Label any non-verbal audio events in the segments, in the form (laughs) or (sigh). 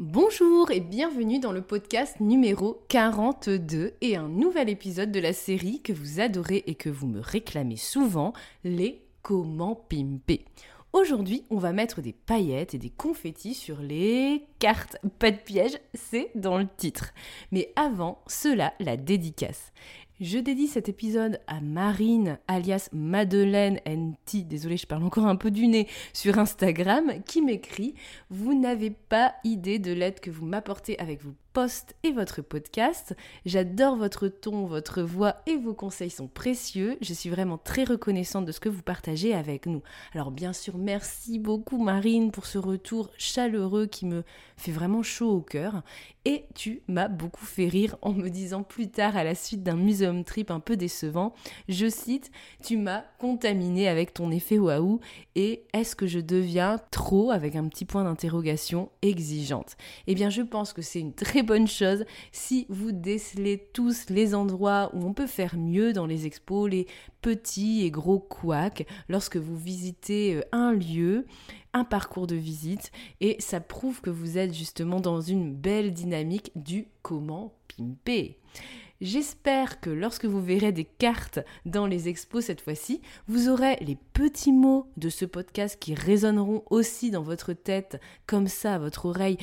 Bonjour et bienvenue dans le podcast numéro 42 et un nouvel épisode de la série que vous adorez et que vous me réclamez souvent, les comment pimper. Aujourd'hui, on va mettre des paillettes et des confettis sur les cartes. Pas de piège, c'est dans le titre. Mais avant cela, la dédicace. Je dédie cet épisode à Marine, alias Madeleine NT, désolée je parle encore un peu du nez, sur Instagram, qui m'écrit « Vous n'avez pas idée de l'aide que vous m'apportez avec vos posts et votre podcast. J'adore votre ton, votre voix et vos conseils sont précieux. Je suis vraiment très reconnaissante de ce que vous partagez avec nous. Alors bien sûr, merci beaucoup Marine pour ce retour chaleureux qui me fait vraiment chaud au cœur. Et tu m'as beaucoup fait rire en me disant plus tard à la suite d'un museum trip un peu décevant, je cite, tu m'as contaminé avec ton effet waouh et est-ce que je deviens trop? avec un petit point d'interrogation exigeante Eh bien je pense que c'est une très bonne chose si vous décelez tous les endroits où on peut faire mieux dans les expos, les petits et gros couacs lorsque vous visitez euh, un lieu un parcours de visite et ça prouve que vous êtes justement dans une belle dynamique du comment pimper. J'espère que lorsque vous verrez des cartes dans les expos cette fois-ci, vous aurez les petits mots de ce podcast qui résonneront aussi dans votre tête, comme ça à votre oreille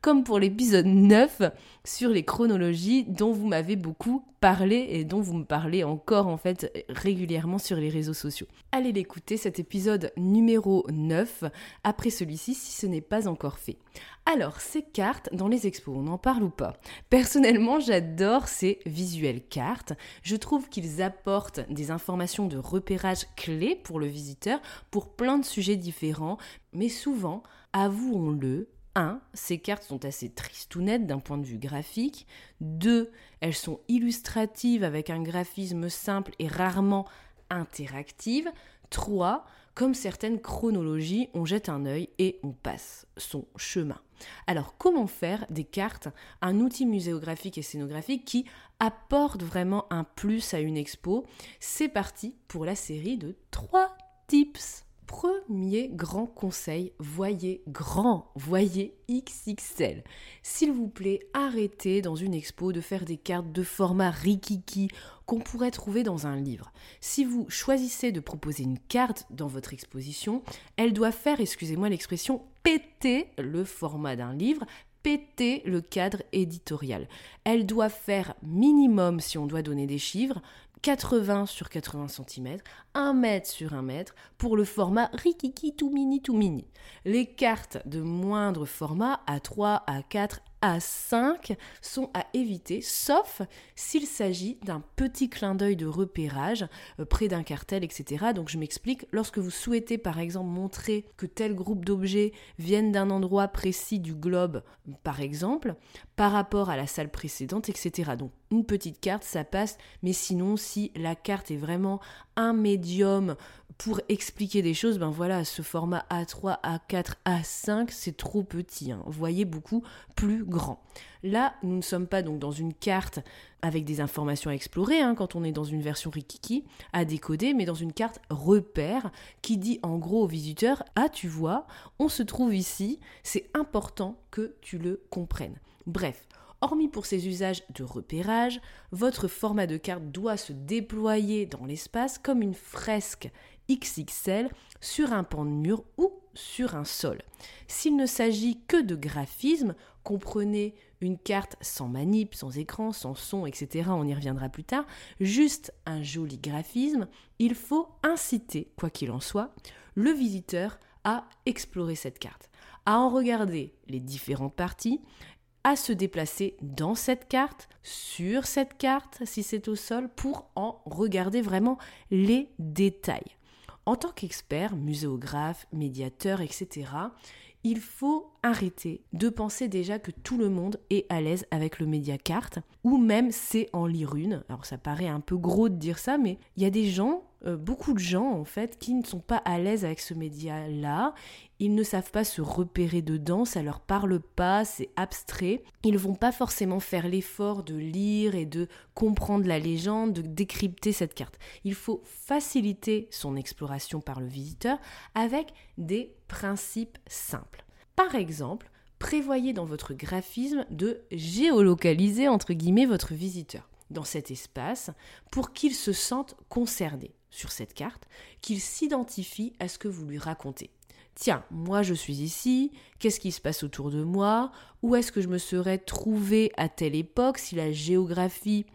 comme pour l'épisode 9 sur les chronologies dont vous m'avez beaucoup parlé et dont vous me parlez encore en fait régulièrement sur les réseaux sociaux. Allez l'écouter cet épisode numéro 9 après celui-ci si ce n'est pas encore fait. Alors, ces cartes dans les expos, on en parle ou pas? Personnellement, j'adore ces visuels cartes. Je trouve qu'ils apportent des informations de repérage clés pour le visiteur pour plein de sujets différents, mais souvent, avouons-le, 1. Ces cartes sont assez tristounettes d'un point de vue graphique. 2. Elles sont illustratives avec un graphisme simple et rarement interactive. 3. Comme certaines chronologies, on jette un œil et on passe son chemin. Alors comment faire des cartes un outil muséographique et scénographique qui apporte vraiment un plus à une expo? C'est parti pour la série de 3 tips. Premier grand conseil, voyez grand, voyez XXL. S'il vous plaît, arrêtez dans une expo de faire des cartes de format rikiki qu'on pourrait trouver dans un livre. Si vous choisissez de proposer une carte dans votre exposition, elle doit faire, excusez-moi l'expression, péter le format d'un livre, péter le cadre éditorial. Elle doit faire minimum, si on doit donner des chiffres, 80 sur 80 cm, 1 mètre sur 1 mètre pour le format Rikiki tout mini tout mini. Les cartes de moindre format à 3, à 4, à 5 sont à éviter, sauf s'il s'agit d'un petit clin d'œil de repérage euh, près d'un cartel, etc. Donc je m'explique, lorsque vous souhaitez par exemple montrer que tel groupe d'objets viennent d'un endroit précis du globe, par exemple, par rapport à la salle précédente, etc. Donc une petite carte, ça passe, mais sinon si la carte est vraiment un médium pour expliquer des choses, ben voilà, ce format A3, A4, A5, c'est trop petit. Hein. Vous voyez beaucoup plus grand. Là, nous ne sommes pas donc dans une carte avec des informations à explorer, hein, quand on est dans une version Rikiki, à décoder, mais dans une carte repère qui dit en gros au visiteur Ah, tu vois, on se trouve ici, c'est important que tu le comprennes. Bref, Hormis pour ces usages de repérage, votre format de carte doit se déployer dans l'espace comme une fresque XXL sur un pan de mur ou sur un sol. S'il ne s'agit que de graphisme, comprenez une carte sans manip, sans écran, sans son, etc. On y reviendra plus tard. Juste un joli graphisme. Il faut inciter, quoi qu'il en soit, le visiteur à explorer cette carte, à en regarder les différentes parties, à se déplacer dans cette carte, sur cette carte, si c'est au sol, pour en regarder vraiment les détails. En tant qu'expert, muséographe, médiateur, etc., il faut arrêter de penser déjà que tout le monde est à l'aise avec le médiacarte, ou même c'est en lire une. Alors ça paraît un peu gros de dire ça, mais il y a des gens, euh, beaucoup de gens en fait, qui ne sont pas à l'aise avec ce média-là. Ils ne savent pas se repérer dedans, ça leur parle pas, c'est abstrait. Ils vont pas forcément faire l'effort de lire et de comprendre la légende, de décrypter cette carte. Il faut faciliter son exploration par le visiteur avec des principes simples. Par exemple, prévoyez dans votre graphisme de géolocaliser entre guillemets votre visiteur dans cet espace pour qu'il se sente concerné sur cette carte, qu'il s'identifie à ce que vous lui racontez. Tiens, moi je suis ici, qu'est-ce qui se passe autour de moi? Où est-ce que je me serais trouvé à telle époque si la géographie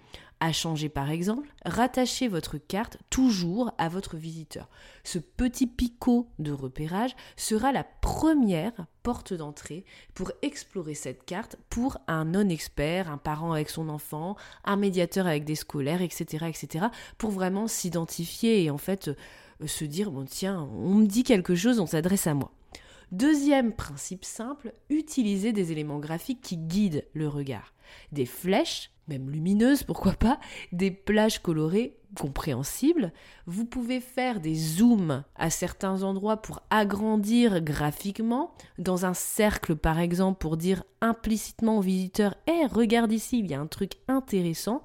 à changer par exemple, rattachez votre carte toujours à votre visiteur. Ce petit picot de repérage sera la première porte d'entrée pour explorer cette carte pour un non-expert, un parent avec son enfant, un médiateur avec des scolaires, etc. etc. pour vraiment s'identifier et en fait euh, se dire, bon tiens, on me dit quelque chose, on s'adresse à moi. Deuxième principe simple, utilisez des éléments graphiques qui guident le regard. Des flèches même lumineuses, (laughs) pourquoi pas, des plages colorées compréhensibles. Vous pouvez faire des zooms à certains endroits pour agrandir graphiquement, dans un cercle par exemple pour dire implicitement au visiteur Eh, regarde ici, il y a un truc intéressant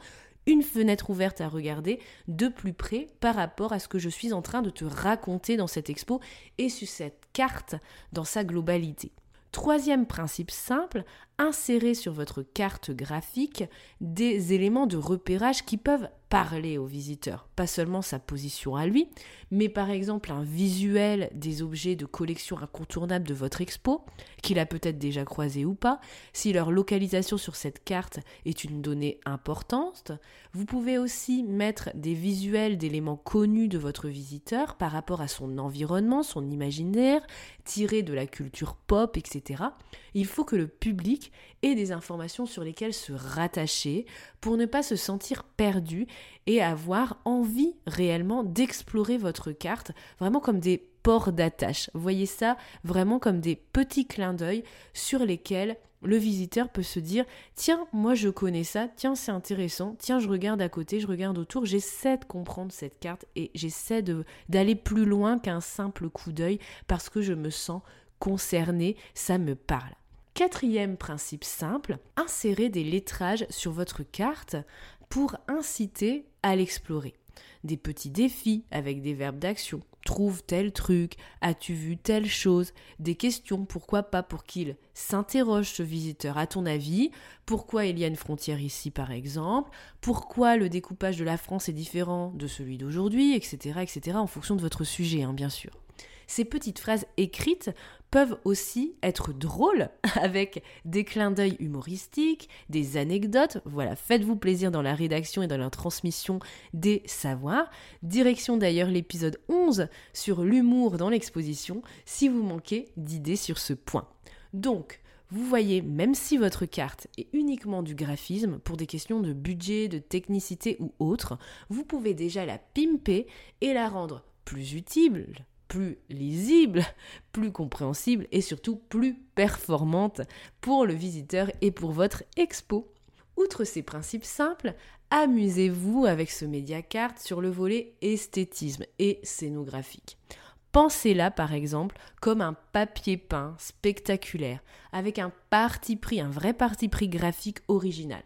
une fenêtre ouverte à regarder de plus près par rapport à ce que je suis en train de te raconter dans cette expo et sur cette carte dans sa globalité. Troisième principe simple, insérer sur votre carte graphique des éléments de repérage qui peuvent parler au visiteur. Pas seulement sa position à lui, mais par exemple un visuel des objets de collection incontournables de votre expo, qu'il a peut-être déjà croisé ou pas, si leur localisation sur cette carte est une donnée importante. Vous pouvez aussi mettre des visuels d'éléments connus de votre visiteur par rapport à son environnement, son imaginaire, tirés de la culture pop, etc. Il faut que le public et des informations sur lesquelles se rattacher pour ne pas se sentir perdu et avoir envie réellement d'explorer votre carte vraiment comme des ports d'attache. Voyez ça vraiment comme des petits clins d'œil sur lesquels le visiteur peut se dire tiens moi je connais ça tiens c'est intéressant tiens je regarde à côté je regarde autour j'essaie de comprendre cette carte et j'essaie d'aller plus loin qu'un simple coup d'œil parce que je me sens concerné ça me parle Quatrième principe simple, insérer des lettrages sur votre carte pour inciter à l'explorer. Des petits défis avec des verbes d'action. Trouve tel truc, as-tu vu telle chose, des questions, pourquoi pas, pour qu'il s'interroge ce visiteur. À ton avis, pourquoi il y a une frontière ici par exemple, pourquoi le découpage de la France est différent de celui d'aujourd'hui, etc., etc., en fonction de votre sujet, hein, bien sûr. Ces petites phrases écrites peuvent aussi être drôles (laughs) avec des clins d'œil humoristiques, des anecdotes. Voilà, faites-vous plaisir dans la rédaction et dans la transmission des savoirs. Direction d'ailleurs l'épisode 11 sur l'humour dans l'exposition si vous manquez d'idées sur ce point. Donc, vous voyez, même si votre carte est uniquement du graphisme, pour des questions de budget, de technicité ou autre, vous pouvez déjà la pimper et la rendre plus utile, plus lisible, (laughs) plus compréhensible et surtout plus performante pour le visiteur et pour votre expo. Outre ces principes simples, amusez-vous avec ce médiacarte sur le volet esthétisme et scénographique. Pensez-la par exemple comme un papier peint spectaculaire, avec un parti pris, un vrai parti pris graphique original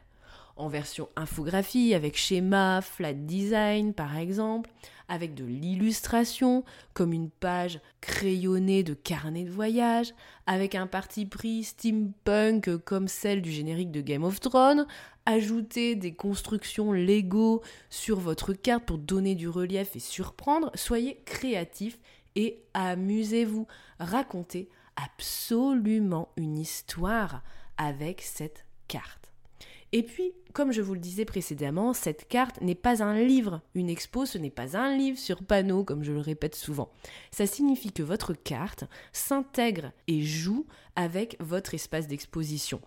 en version infographie avec schéma, flat design par exemple, avec de l'illustration comme une page crayonnée de carnet de voyage, avec un parti pris steampunk comme celle du générique de Game of Thrones, ajouter des constructions Lego sur votre carte pour donner du relief et surprendre, soyez créatif et amusez-vous, racontez absolument une histoire avec cette carte. Et puis, comme je vous le disais précédemment, cette carte n'est pas un livre. Une expo, ce n'est pas un livre sur panneau, comme je le répète souvent. Ça signifie que votre carte s'intègre et joue avec votre espace d'exposition.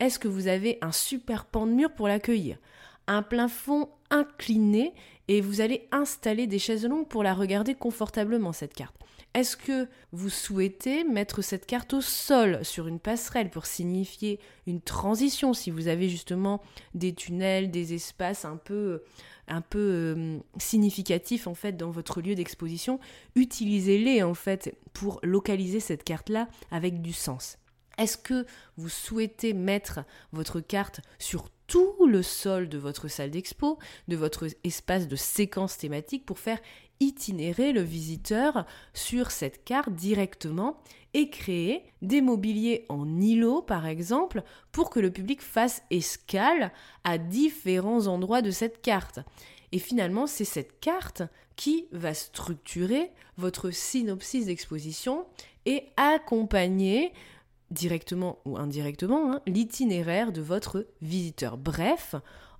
Est-ce que vous avez un super pan de mur pour l'accueillir? Un plafond incliné et vous allez installer des chaises longues pour la regarder confortablement, cette carte est-ce que vous souhaitez mettre cette carte au sol sur une passerelle pour signifier une transition si vous avez justement des tunnels, des espaces un peu un peu euh, significatifs en fait dans votre lieu d'exposition, utilisez-les en fait pour localiser cette carte là avec du sens. Est-ce que vous souhaitez mettre votre carte sur tout le sol de votre salle d'expo, de votre espace de séquence thématique pour faire itinérer le visiteur sur cette carte directement et créer des mobiliers en îlot par exemple pour que le public fasse escale à différents endroits de cette carte. Et finalement, c'est cette carte qui va structurer votre synopsis d'exposition et accompagner directement ou indirectement hein, l'itinéraire de votre visiteur. Bref,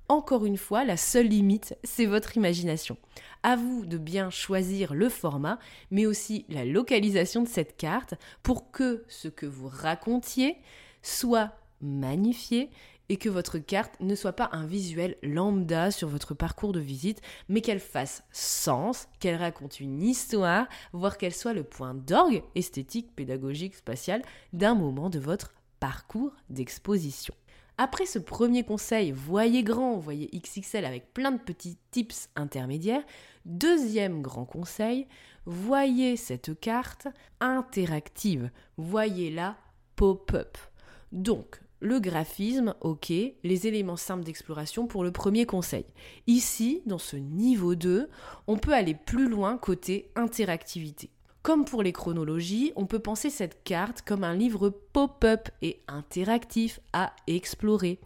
encore une fois, la seule limite, c'est votre imagination. À vous de bien choisir le format, mais aussi la localisation de cette carte pour que ce que vous racontiez soit magnifié et que votre carte ne soit pas un visuel lambda sur votre parcours de visite, mais qu'elle fasse sens, qu'elle raconte une histoire, voire qu'elle soit le point d'orgue esthétique, pédagogique, spatial d'un moment de votre parcours d'exposition. Après ce premier conseil, voyez grand, voyez XXL avec plein de petits tips intermédiaires. Deuxième grand conseil, voyez cette carte interactive. Voyez-la pop-up. Donc, le graphisme, ok, les éléments simples d'exploration pour le premier conseil. Ici, dans ce niveau 2, on peut aller plus loin côté interactivité. Comme pour les chronologies, on peut penser cette carte comme un livre pop-up et interactif à explorer.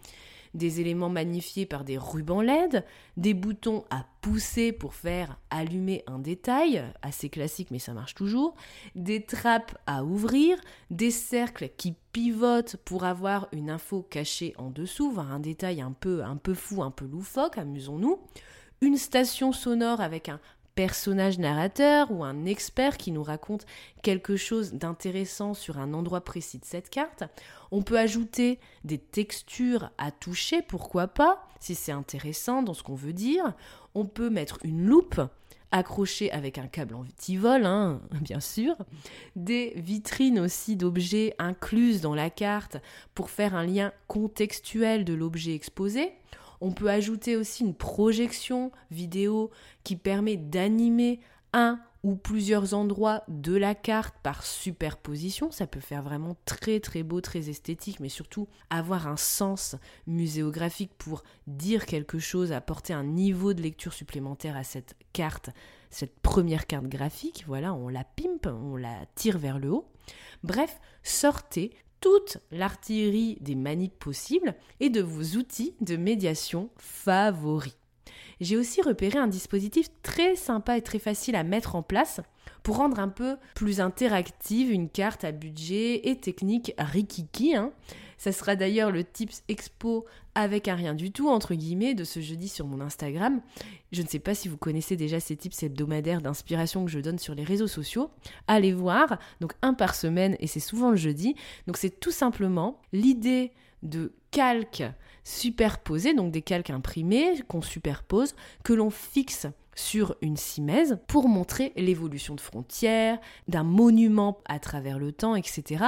Des éléments magnifiés par des rubans LED, des boutons à pousser pour faire allumer un détail, assez classique mais ça marche toujours, des trappes à ouvrir, des cercles qui pivotent pour avoir une info cachée en dessous, voir un détail un peu, un peu fou, un peu loufoque, amusons-nous, une station sonore avec un personnage narrateur ou un expert qui nous raconte quelque chose d'intéressant sur un endroit précis de cette carte. On peut ajouter des textures à toucher, pourquoi pas, si c'est intéressant dans ce qu'on veut dire. On peut mettre une loupe accrochée avec un câble anti-vol, hein, (laughs) bien sûr. Des vitrines aussi d'objets incluses dans la carte pour faire un lien contextuel de l'objet exposé. On peut ajouter aussi une projection vidéo qui permet d'animer un ou plusieurs endroits de la carte par superposition. Ça peut faire vraiment très très beau, très esthétique, mais surtout avoir un sens muséographique pour dire quelque chose, apporter un niveau de lecture supplémentaire à cette carte, cette première carte graphique. Voilà, on la pimpe, on la tire vers le haut. Bref, sortez toute l'artillerie des manips possibles et de vos outils de médiation favoris. J'ai aussi repéré un dispositif très sympa et très facile à mettre en place pour rendre un peu plus interactive une carte à budget et technique rikiki. Hein. Ça sera d'ailleurs le tips expo avec un rien du tout, entre guillemets, de ce jeudi sur mon Instagram. Je ne sais pas si vous connaissez déjà ces tips hebdomadaires d'inspiration que je donne sur les réseaux sociaux. Allez voir, donc un par semaine et c'est souvent le jeudi. Donc c'est tout simplement l'idée de calques superposés, donc des calques imprimés qu'on superpose, que l'on fixe sur une simèse pour montrer l'évolution de frontières, d'un monument à travers le temps, etc.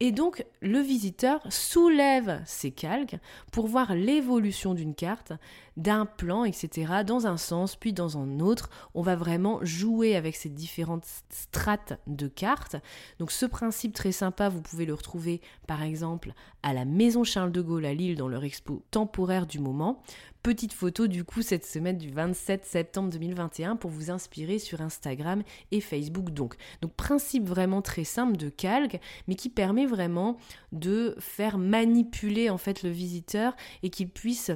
Et donc le visiteur soulève ses calques pour voir l'évolution d'une carte, d'un plan, etc. dans un sens puis dans un autre. On va vraiment jouer avec ces différentes strates de cartes. Donc ce principe très sympa, vous pouvez le retrouver par exemple à la Maison Charles de Gaulle à Lille dans leur expo temporaire du moment. Petite photo du coup cette semaine du 27 septembre 2021 pour vous inspirer sur Instagram et Facebook donc. Donc principe vraiment très simple de calque mais qui permet vraiment de faire manipuler en fait le visiteur et qu'il puisse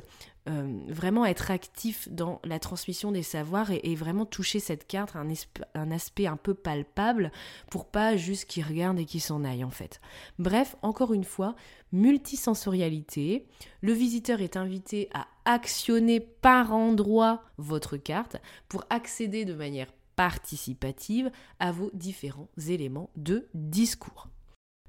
euh, vraiment être actif dans la transmission des savoirs et, vraiment toucher cette carte un, un, aspect un peu palpable pour pas juste qu'il regarde et qu'il s'en aille en fait. Bref, encore une fois, multisensorialité. Le visiteur est invité à actionner par endroit votre carte pour accéder de manière participative à vos différents éléments de discours.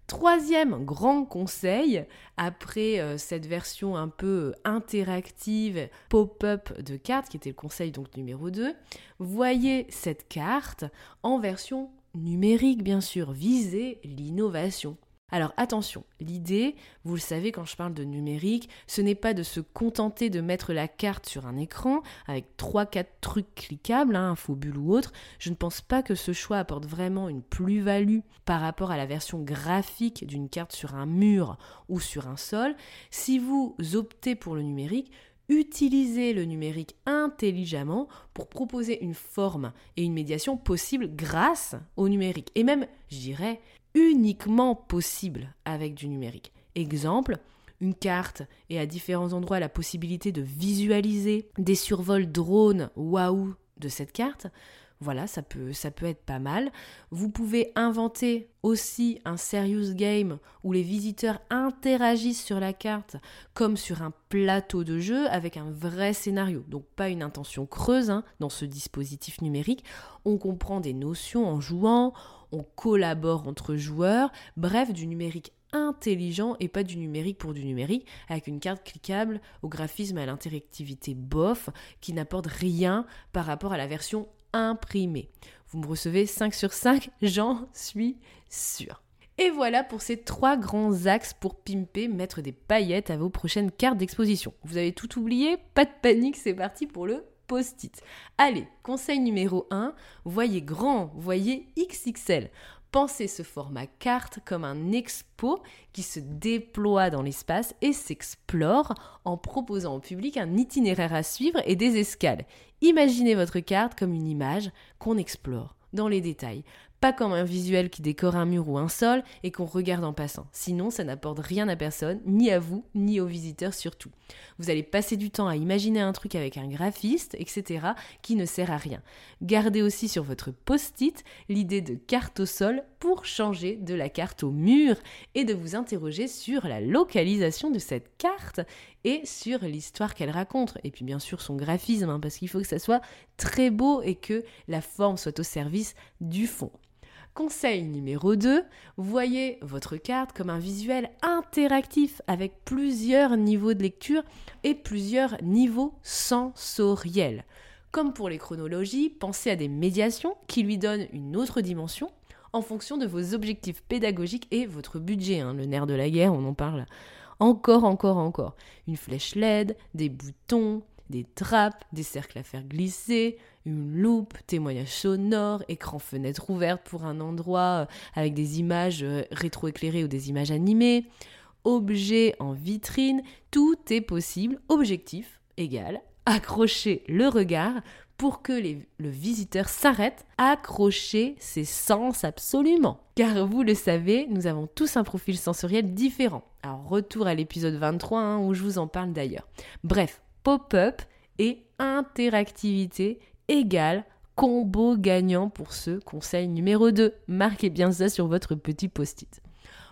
Troisième grand conseil, après euh, cette version un peu interactive, pop-up de carte, qui était le conseil donc numéro 2, voyez cette carte en version numérique bien sûr, visez l'innovation. Alors attention, l'idée, vous le savez quand je parle de numérique, ce n'est pas de se contenter de mettre la carte sur un écran avec 3-4 trucs cliquables, hein, bulle ou autre. Je ne pense pas que ce choix apporte vraiment une plus-value par rapport à la version graphique d'une carte sur un mur ou sur un sol. Si vous optez pour le numérique, utilisez le numérique intelligemment pour proposer une forme et une médiation possible grâce au numérique. Et même, je dirais, uniquement possible avec du numérique. Exemple, une carte et à différents endroits la possibilité de visualiser des survols drones waouh de cette carte. Voilà, ça peut, ça peut être pas mal. Vous pouvez inventer aussi un serious game où les visiteurs interagissent sur la carte comme sur un plateau de jeu avec un vrai scénario. Donc pas une intention creuse hein, dans ce dispositif numérique. On comprend des notions en jouant, on collabore entre joueurs, bref, du numérique intelligent et pas du numérique pour du numérique, avec une carte cliquable au graphisme et à l'interactivité bof qui n'apporte rien par rapport à la version imprimée. Vous me recevez 5 sur 5, (laughs) j'en suis sûr. Et voilà pour ces trois grands axes pour pimper, mettre des paillettes à vos prochaines cartes d'exposition. Vous avez tout oublié? Pas de panique, c'est parti pour le post-it. Allez, conseil numéro 1, voyez grand, voyez XXL. Pensez ce format carte comme un expo qui se déploie dans l'espace et s'explore en proposant au public un itinéraire à suivre et des escales. Imaginez votre carte comme une image qu'on explore dans les détails comme un visuel qui décore un mur ou un sol et qu'on regarde en passant. Sinon, ça n'apporte rien à personne, ni à vous, ni aux visiteurs surtout. Vous allez passer du temps à imaginer un truc avec un graphiste, etc., qui ne sert à rien. Gardez aussi sur votre post-it l'idée de carte au sol pour changer de la carte au mur et de vous interroger sur la localisation de cette carte et sur l'histoire qu'elle raconte. Et puis bien sûr son graphisme, hein, parce qu'il faut que ça soit très beau et que la forme soit au service du fond. Conseil numéro 2, voyez votre carte comme un visuel interactif avec plusieurs niveaux de lecture et plusieurs niveaux sensoriels. Comme pour les chronologies, pensez à des médiations qui lui donnent une autre dimension en fonction de vos objectifs pédagogiques et votre budget. Hein. le nerf de la guerre, on en parle encore, encore, encore. Une flèche LED, des boutons, des trappes, des cercles à faire glisser, une loupe, témoignage sonore, écran fenêtre ouverte pour un endroit euh, avec des images euh, rétroéclairées ou des images animées, objet en vitrine, tout est possible. Objectif égal, accrocher le regard pour que le visiteur s'arrête, accrocher ses sens absolument. Car vous le savez, nous avons tous un profil sensoriel différent. Alors retour à l'épisode 23 hein, où je vous en parle d'ailleurs. Bref, pop-up et interactivité égale combo gagnant pour ce conseil numéro 2. Marquez bien ça sur votre petit post-it.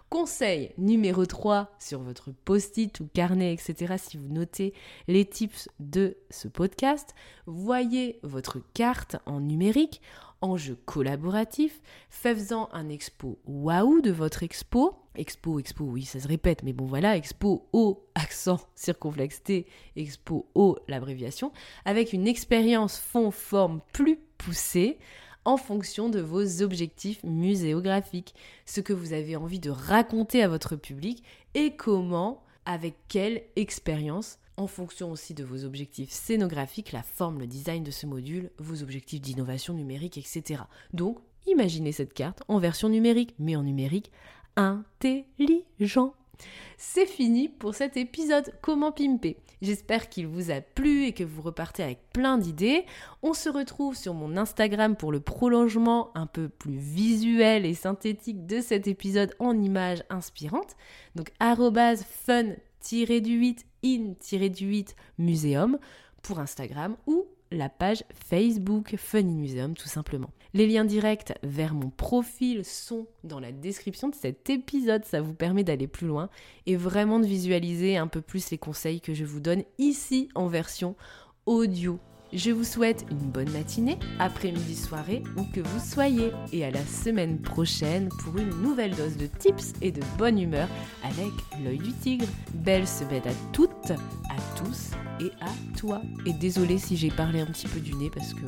Conseil numéro 3 sur votre post-it ou carnet, etc. Si vous notez les tips de ce podcast, voyez votre carte en numérique enjeu collaboratif, faisant un expo waouh de votre expo. Expo, expo, oui, ça se répète, mais bon voilà, expo au accent (laughs) circonflexe T, expo au l'abréviation, avec une expérience fond-forme plus poussée en fonction de vos objectifs muséographiques, ce que vous avez envie de raconter à votre public et comment, avec quelle expérience en fonction aussi de vos objectifs scénographiques, la forme, le design de ce module, vos objectifs d'innovation numérique, etc. Donc, imaginez cette carte en version numérique, mais en numérique intelligent. C'est fini pour cet épisode Comment pimper. J'espère qu'il vous a plu et que vous repartez avec plein d'idées. On se retrouve sur mon Instagram pour le prolongement un peu plus visuel et synthétique de cet épisode en images inspirantes. Donc fun-du-8 in-du-8 muséum pour Instagram ou la page Facebook Funny Museum tout simplement. Les liens directs vers mon profil sont dans la description de cet épisode, ça vous permet d'aller plus loin et vraiment de visualiser un peu plus les conseils que je vous donne ici en version audio. Je vous souhaite une bonne matinée, après-midi, soirée, où que vous soyez, et à la semaine prochaine pour une nouvelle dose de tips et de bonne humeur avec l'œil du tigre. Belle semaine à toutes, à tous et à toi. Et désolé si j'ai parlé un petit peu du nez parce que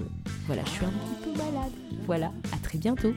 voilà, je suis un petit peu malade. Voilà, à très bientôt.